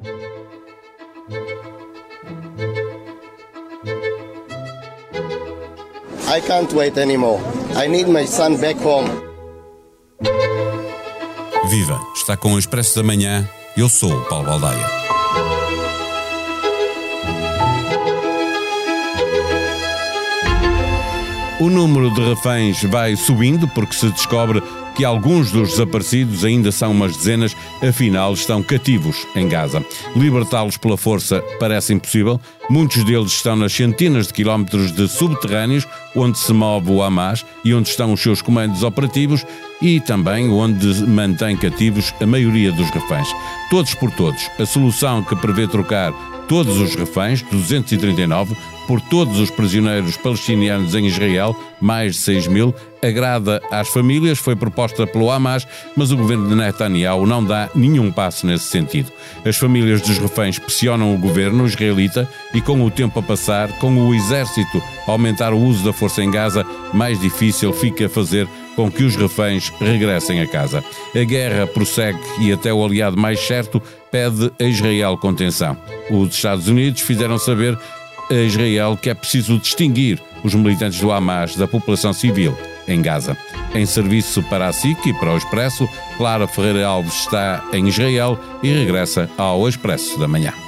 I can't wait anymore. I need my son back home. Viva! Está com o Expresso da Manhã. Eu sou o Paulo Baldaia. O número de reféns vai subindo porque se descobre que alguns dos desaparecidos ainda são umas dezenas, afinal estão cativos em Gaza. Libertá-los pela força parece impossível. Muitos deles estão nas centenas de quilómetros de subterrâneos onde se move o Hamas e onde estão os seus comandos operativos e também onde mantém cativos a maioria dos reféns. Todos por todos, a solução que prevê trocar todos os reféns, 239, por todos os prisioneiros palestinianos em Israel, mais de 6 mil, agrada às famílias, foi proposta pelo Hamas, mas o governo de Netanyahu não dá nenhum passo nesse sentido. As famílias dos reféns pressionam o governo israelita e, com o tempo a passar, com o exército a aumentar o uso da força em Gaza, mais difícil fica fazer com que os reféns regressem a casa. A guerra prossegue e até o aliado mais certo pede a Israel contenção. Os Estados Unidos fizeram saber a Israel que é preciso distinguir os militantes do Hamas da população civil em Gaza. Em serviço para a SIC e para o Expresso, Clara Ferreira Alves está em Israel e regressa ao Expresso da Manhã.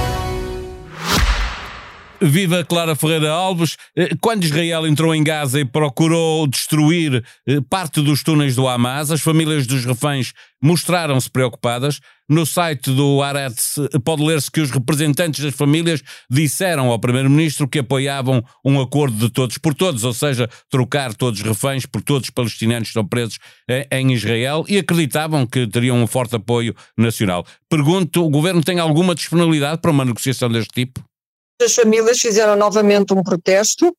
Viva Clara Ferreira Alves. Eh, quando Israel entrou em Gaza e procurou destruir eh, parte dos túneis do Hamas, as famílias dos reféns mostraram-se preocupadas. No site do Aretz eh, pode ler-se que os representantes das famílias disseram ao Primeiro-Ministro que apoiavam um acordo de todos por todos, ou seja, trocar todos os reféns por todos os palestinianos que estão presos em Israel e acreditavam que teriam um forte apoio nacional. Pergunto, o governo tem alguma disponibilidade para uma negociação deste tipo? As famílias fizeram novamente um protesto,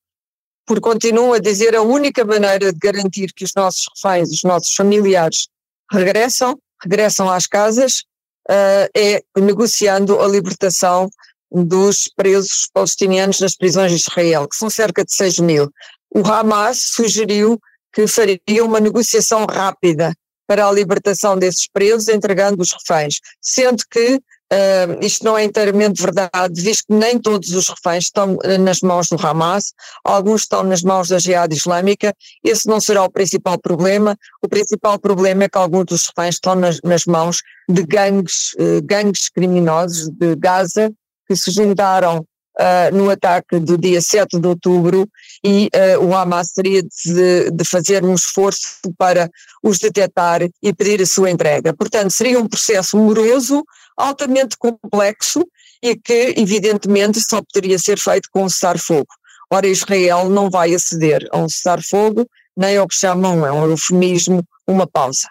porque continuam a dizer a única maneira de garantir que os nossos reféns, os nossos familiares regressam, regressam às casas, uh, é negociando a libertação dos presos palestinianos nas prisões de Israel, que são cerca de 6 mil. O Hamas sugeriu que faria uma negociação rápida para a libertação desses presos, entregando os reféns, sendo que Uh, isto não é inteiramente verdade, visto que nem todos os reféns estão eh, nas mãos do Hamas, alguns estão nas mãos da Jihad Islâmica, esse não será o principal problema, o principal problema é que alguns dos reféns estão nas, nas mãos de gangues, uh, gangues criminosos de Gaza, que se juntaram uh, no ataque do dia 7 de outubro e o Hamas teria de, de fazer um esforço para os detectar e pedir a sua entrega. Portanto, seria um processo moroso, altamente complexo e que, evidentemente, só poderia ser feito com um cessar-fogo. Ora, Israel não vai aceder a um cessar-fogo, nem ao que chamam, é um eufemismo, uma pausa.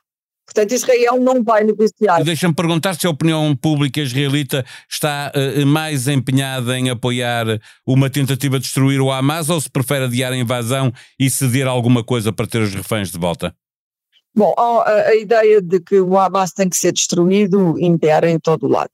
Portanto, Israel não vai negociar. Deixa-me perguntar se a opinião pública israelita está uh, mais empenhada em apoiar uma tentativa de destruir o Hamas ou se prefere adiar a invasão e ceder alguma coisa para ter os reféns de volta? Bom, a, a, ideia de que o Hamas tem que ser destruído impera em todo o lado.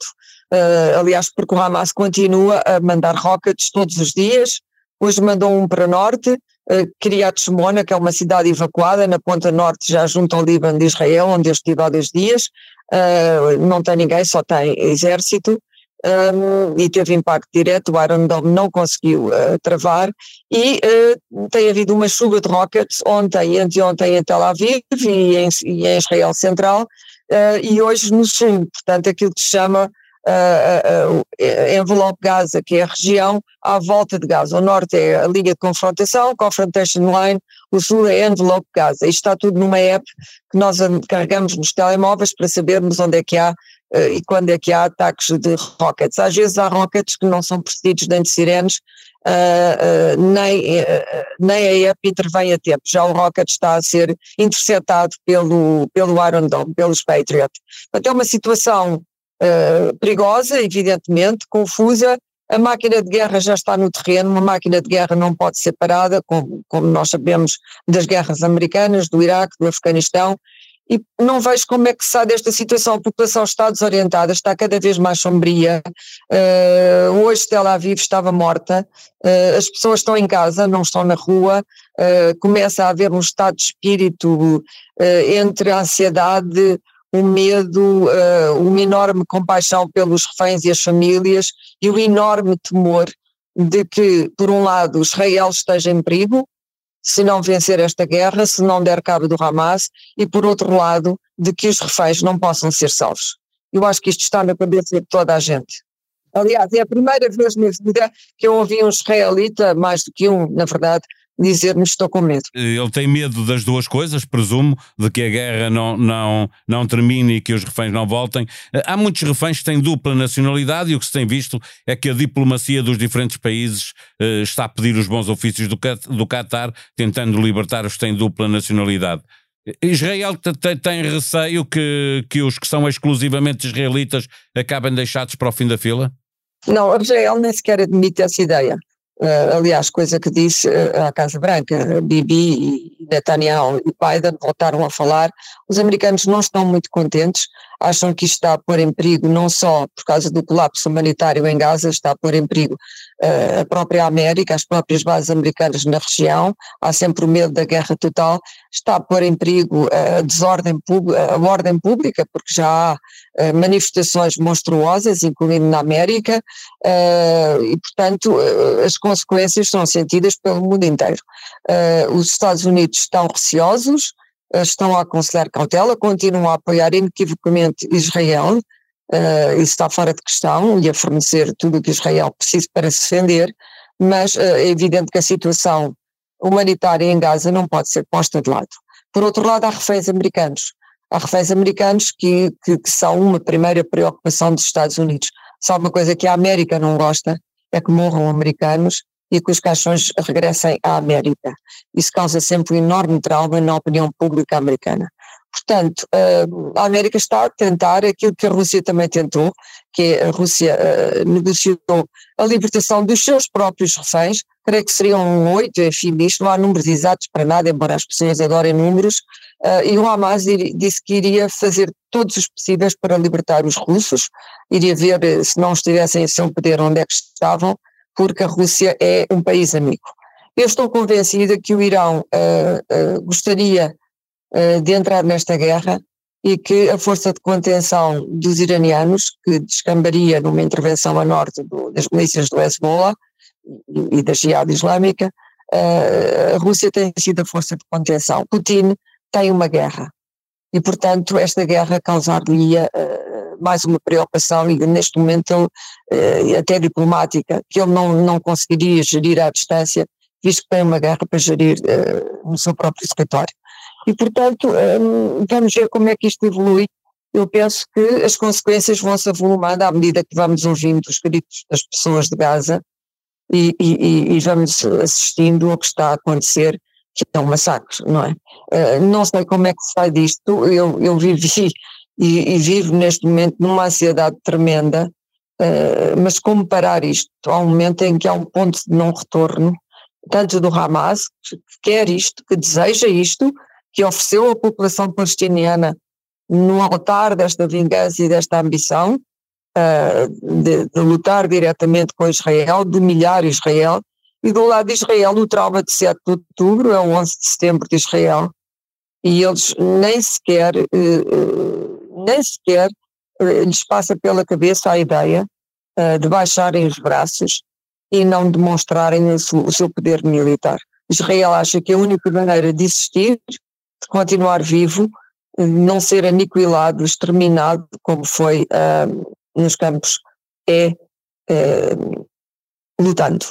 Uh, aliás, porque o Hamas continua a mandar rockets todos os dias. Hoje mandou um para norte, uh, Kiryat Shmona, que é uma cidade evacuada na ponta norte, já junto ao Líbano de Israel, onde eu estive há dois dias. Uh, não tem ninguém, só tem exército. Um, e teve impacto direto, o Iron Dome não conseguiu uh, travar. E uh, tem havido uma chuva de rockets ontem e anteontem em Tel Aviv e em, e em Israel Central uh, e hoje no sul, portanto aquilo que se chama envelope Gaza, que é a região à volta de Gaza. O norte é a linha de confrontação, confrontation line, o sul é envelope Gaza. Isto está tudo numa app que nós carregamos nos telemóveis para sabermos onde é que há uh, e quando é que há ataques de rockets. Às vezes há rockets que não são precedidos nem de sirenes, uh, uh, nem, nem a EP intervém a tempo. Já o rocket está a ser interceptado pelo, pelo Iron Dome, pelos Patriot. Portanto, é uma situação perigosa, evidentemente, confusa, a máquina de guerra já está no terreno, uma máquina de guerra não pode ser parada, como, como, nós sabemos das guerras americanas, do Iraque, do Afeganistão, e não vejo como é que sai desta situação. A população está desorientada, está cada vez mais sombria. Uh, hoje Tel Aviv estava morta, uh, as pessoas estão em casa, não estão na rua, uh, começa a haver um estado de espírito entre a ansiedade, o medo, uma enorme compaixão pelos reféns e as famílias e o enorme temor de que, por um lado, Israel esteja em perigo, se não vencer esta guerra, se não der cabo do Hamas, e por outro lado, de que os reféns não possam ser salvos. Eu acho que isto está na cabeça de toda a gente. Aliás, é a primeira vez na vida que eu ouvi um israelita, mais do que um, na verdade, dizer-me estou com medo. Ele tem medo das duas coisas, presumo, de que a guerra não, não, não termine e que os reféns não voltem. Há muitos reféns que têm dupla nacionalidade e o que se tem visto é que a diplomacia dos diferentes países eh, está a pedir os bons ofícios do, do Qatar, tentando libertar os que têm dupla nacionalidade. Israel tem receio que, que os que são exclusivamente israelitas acabem deixados para o fim da fila? Não, Israel nem sequer admite essa ideia. Uh, aliás, coisa que disse uh, à Casa Branca, Bibi e Netanyahu e Biden voltaram a falar, os americanos não estão muito contentes, acham que isto está a pôr em perigo não só por causa do colapso humanitário em Gaza, está a pôr em perigo a própria América, as próprias bases americanas na região, há sempre o medo da guerra total, está a pôr em perigo a desordem a ordem pública, porque já há manifestações monstruosas, incluindo na América, e portanto as consequências são sentidas pelo mundo inteiro. Os Estados Unidos estão receosos, estão a aconselhar cautela, continuam a apoiar inequivocamente Israel, uh, isso está fora de questão, e a fornecer tudo o que Israel precisa para se defender, mas é evidente que a situação humanitária em Gaza não pode ser posta de lado. Por outro lado, há reféns americanos. Há reféns americanos que, que, que são uma primeira preocupação dos Estados Unidos. Só uma coisa que a América não gosta é que morram americanos e que os caixões regressem à América. Isso causa sempre um enorme trauma na opinião pública americana. Portanto, eh, a América está a tentar aquilo que a Rússia também tentou, que é a Rússia eh, negociou a libertação dos seus próprios reféns, creio que seriam oito, enfim, isto não há números exatos para nada, embora as pessoas adorem números, eh, e o Hamas disse que iria fazer todos os possíveis para libertar os russos, iria ver se não estivessem em seu poder onde é que estavam, porque a Rússia é um país amigo. Eu estou convencida que o Irão uh, gostaria de entrar nesta guerra e que a força de contenção dos iranianos, que descambaria numa intervenção a norte do, das milícias do Hezbollah e, da Jihad Islâmica, a Rússia tem sido a força de contenção. Putin tem uma guerra e, portanto, esta guerra causar-lhe mais uma preocupação e neste momento eh, até diplomática, que ele não, não conseguiria gerir à distância, visto que tem uma guerra para gerir no seu próprio escritório. E portanto, um, vamos ver como é que isto evolui. Eu penso que as consequências vão se avolumando à medida que vamos ouvindo os gritos das pessoas de Gaza e, e, e vamos assistindo ao que está a acontecer, que é um massacre, não é? Uh, não sei como é que se sai disto, eu, eu vivi e, e vive neste momento numa ansiedade tremenda, uh, mas como parar isto? Há um momento em que há um ponto de não retorno, tanto do Hamas, que quer isto, que deseja isto, que ofereceu à população palestiniana no altar desta vingança e desta ambição, uh, de, de, lutar diretamente com Israel, de humilhar Israel, e do lado de Israel o trauma de 7 de outubro, é o 11 de setembro de Israel, e eles nem sequer uh, nem sequer uh, lhes passa pela cabeça a ideia de baixarem os braços e não demonstrarem o seu poder militar. Israel acha que a única maneira de existir, de continuar vivo, não ser aniquilado, exterminado, como foi uh, nos campos, é uh, lutando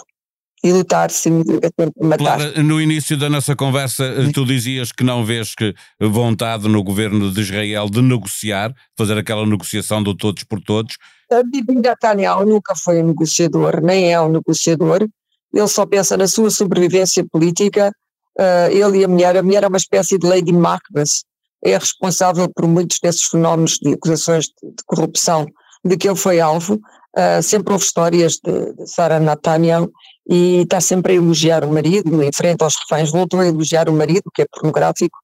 e lutar significa matar. Clara, no início da nossa conversa eh, tu dizias que não vês que vontade no governo de Israel de negociar, fazer aquela negociação do todos por todos. A Bibi Netanyahu nunca foi um negociador, nem é um negociador, ele só pensa na sua sobrevivência política, uh, ele e a mulher, a mulher é uma espécie de Lady Macbeth, é responsável por muitos desses fenómenos de acusações de, de corrupção de que ele foi alvo, uh, sempre houve histórias de, de Sarah Netanyahu e está sempre a elogiar o marido, em frente aos reféns, voltou a elogiar o marido, que é pornográfico,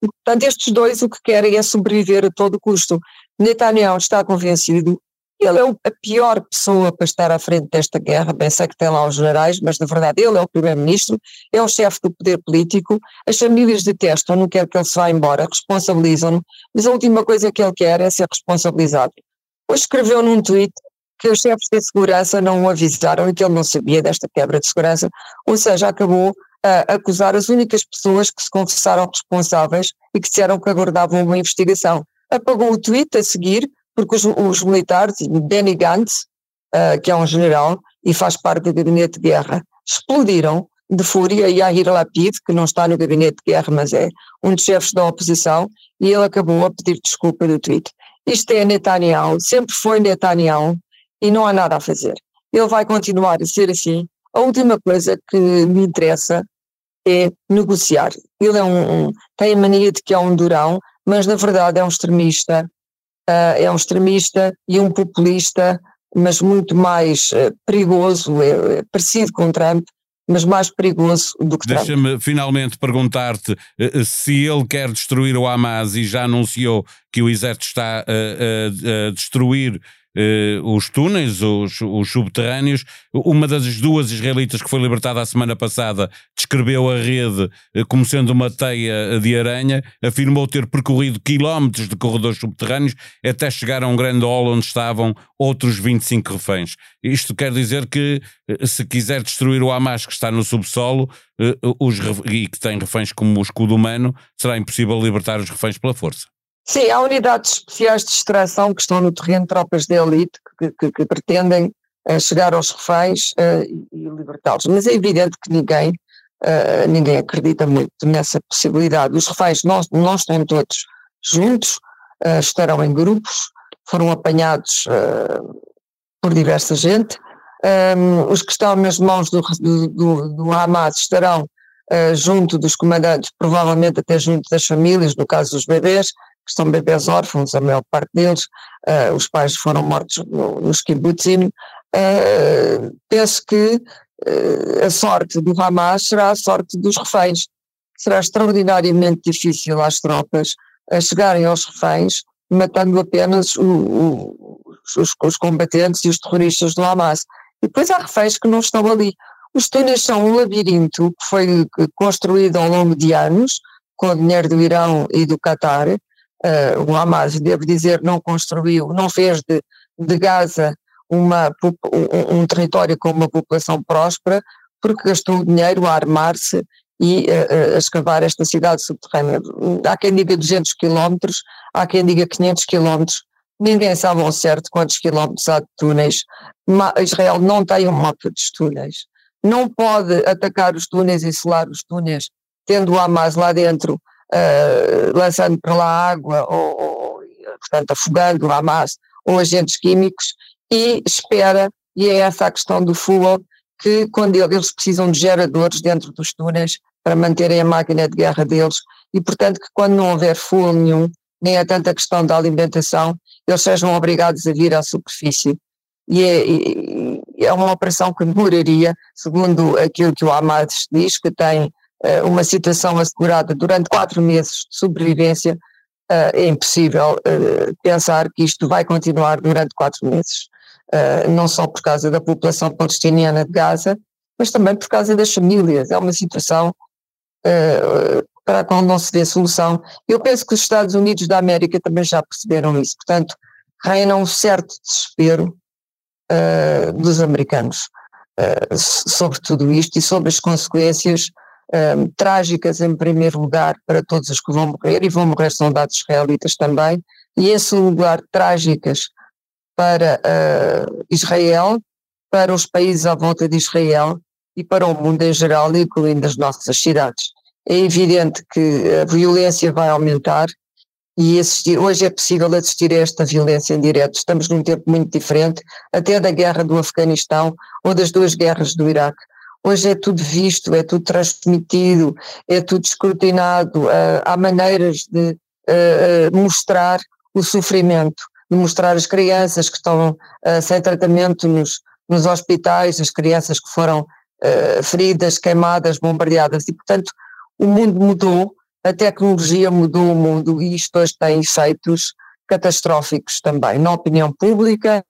Portanto, estes dois o que querem é sobreviver a todo custo. Netanyahu está convencido, ele é a pior pessoa para estar à frente desta guerra, bem sei que tem lá os generais, mas na verdade ele é o primeiro-ministro, é o chefe do poder político, as famílias detestam, não quer que ele se vá embora, responsabilizam-no, mas a última coisa que ele quer é ser responsabilizado. Hoje escreveu num tweet que os chefes de segurança não o avisaram e que ele não sabia desta quebra de segurança, ou seja, acabou a acusar as únicas pessoas que se confessaram responsáveis e que disseram que aguardavam uma investigação. Apagou o tweet a seguir, porque os, os militares, Benny Gantz, uh, que é um general e faz parte do gabinete de guerra, explodiram de fúria e Yair Lapid, que não está no gabinete de guerra, mas é um dos chefes da oposição, e ele acabou a pedir desculpa do tweet. Isto é Netanyahu, sempre foi Netanyahu, e não há nada a fazer. Ele vai continuar a ser assim. A última coisa que me interessa é negociar. Ele é um, um, tem a mania de que é um durão, mas na verdade é um extremista, é um extremista e um populista, mas muito mais uh, perigoso, é, é, parecido com Trump, mas mais perigoso do que Deixa Trump. Deixa-me finalmente perguntar-te uh, se ele quer destruir o Hamas e já anunciou que o exército está a destruir eh, os túneis, os, os, subterrâneos. Uma das duas israelitas que foi libertada a semana passada descreveu a rede eh, como sendo uma teia de aranha, afirmou ter percorrido quilómetros de corredores subterrâneos até chegar a um grande hall onde estavam outros 25 reféns. Isto quer dizer que eh, se quiser destruir o Hamas que está no subsolo os, e que tem reféns como escudo humano, será impossível libertar os reféns pela força. Sim, há unidades especiais de extração que estão no terreno, tropas de elite, que, que, que pretendem uh, chegar aos reféns uh, e libertá-los. Mas é evidente que ninguém, uh, ninguém acredita muito nessa possibilidade. Os reféns não, não estão todos juntos, estarão em grupos, foram apanhados por diversa gente. Um, os que estão nas mãos do, do, do, do Hamas estarão junto dos comandantes, provavelmente até junto das famílias, no caso dos bebês, que são bebês órfãos, a maior parte deles, uh, os pais foram mortos no, nos kibbutzim, uh, penso que uh, a sorte do Hamas será a sorte dos reféns. Será extraordinariamente difícil às tropas chegarem aos reféns, matando apenas o, o, os, os, combatentes e os terroristas do Hamas. E depois há reféns que não estão ali. Os túneis são um labirinto que foi construído ao longo de anos, com o dinheiro do Irão e do Qatar, uh, o Hamas, devo dizer, não construiu, não fez de, de Gaza uma, um, um, território com uma população próspera, porque gastou dinheiro a armar-se e uh, a escavar esta cidade subterrânea. Há quem diga 200 quilómetros, há quem diga 500 quilómetros, ninguém sabe ao certo quantos quilómetros há de túneis. Israel não tem um mapa dos túneis. Não pode atacar os túneis e selar os túneis, tendo o Hamas lá dentro uh, lançando para lá água ou, ou, portanto, afogando a massa ou agentes químicos e espera, e é essa a questão do fuel, que quando eles precisam de geradores dentro dos túneis para manterem a máquina de guerra deles e portanto que quando não houver fuel nenhum, nem é tanta questão da alimentação, eles sejam obrigados a vir à superfície. E é, e é uma operação que demoraria, segundo aquilo que o Hamas diz, que tem uma situação assegurada durante quatro meses de sobrevivência, eh, é impossível eh, pensar que isto vai continuar durante quatro meses, não só por causa da população palestiniana de Gaza, mas também por causa das famílias. É uma situação para a qual não se vê solução. Eu penso que os Estados Unidos da América também já perceberam isso, portanto, reina um certo desespero dos americanos sobre tudo isto e sobre as consequências um, trágicas em primeiro lugar para todos os que vão morrer, e vão morrer soldados israelitas também, e em segundo lugar trágicas para uh, Israel, para os países à volta de Israel e para o mundo em geral, incluindo as nossas cidades. É evidente que a violência vai aumentar e assistir, hoje é possível assistir a esta violência em direto. Estamos num tempo muito diferente, até da guerra do Afeganistão ou das duas guerras do Iraque. Hoje é tudo visto, é tudo transmitido, é tudo escrutinado, uh, há maneiras de uh, mostrar o sofrimento, de mostrar as crianças que estão sem tratamento nos, nos hospitais, as crianças que foram feridas, queimadas, bombardeadas, e portanto o mundo mudou, a tecnologia mudou o mundo e isto hoje tem efeitos catastróficos também, na opinião pública,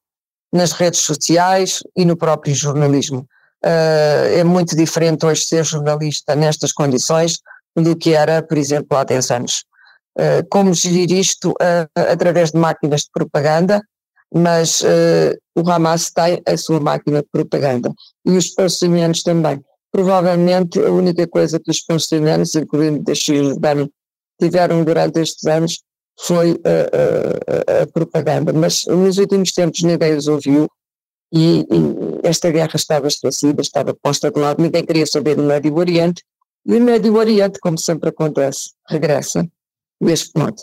nas redes sociais e no próprio jornalismo. Uh, é muito diferente hoje ser jornalista nestas condições do que era, por exemplo, há 10 anos. Uh, como gerir isto uh, através de máquinas de propaganda, mas o Hamas tem a sua máquina de propaganda e os palestinianos também. Provavelmente a única coisa que os palestinianos, incluindo da Cisjordânia, tiveram durante estes anos foi a, propaganda, mas nos últimos tempos ninguém os ouviu e, e, esta guerra estava estabelecida, estava posta de lado, ninguém queria saber do Médio Oriente e o Médio Oriente, como sempre acontece, regressa neste ponto.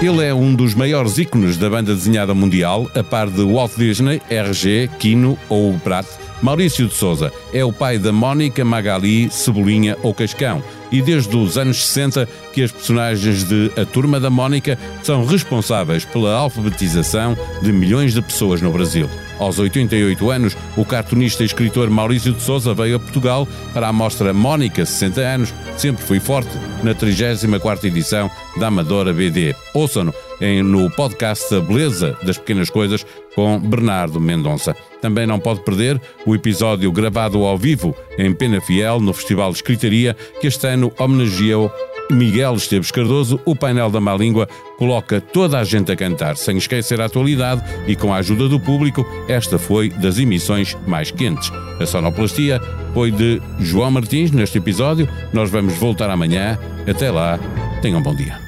Ele é um dos maiores ícones da banda desenhada mundial, a par de Walt Disney, RG, Kino ou Pratt. Maurício de Souza é o pai da Mónica, Magali, Cebolinha ou Cascão e desde os anos 60 que as personagens de A Turma da Mónica são responsáveis pela alfabetização de milhões de pessoas no Brasil. Aos 88 anos, o cartunista e escritor Maurício de Souza veio a Portugal para a mostra Mónica 60 anos, sempre fui forte, na 34ª edição da Amadora BD. Ouçam-no no podcast A Beleza das Pequenas Coisas com Bernardo Mendonça. Também não pode perder o episódio gravado ao vivo em Pena Fiel no Festival de Escritaria, que este ano homenageou Miguel Esteves Cardoso, o painel da má língua coloca toda a gente a cantar, sem esquecer a atualidade e com a ajuda do público, esta foi das emissões mais quentes. A sonoplastia foi de João Martins neste episódio. Nós vamos voltar amanhã. Até lá, tenham um bom dia.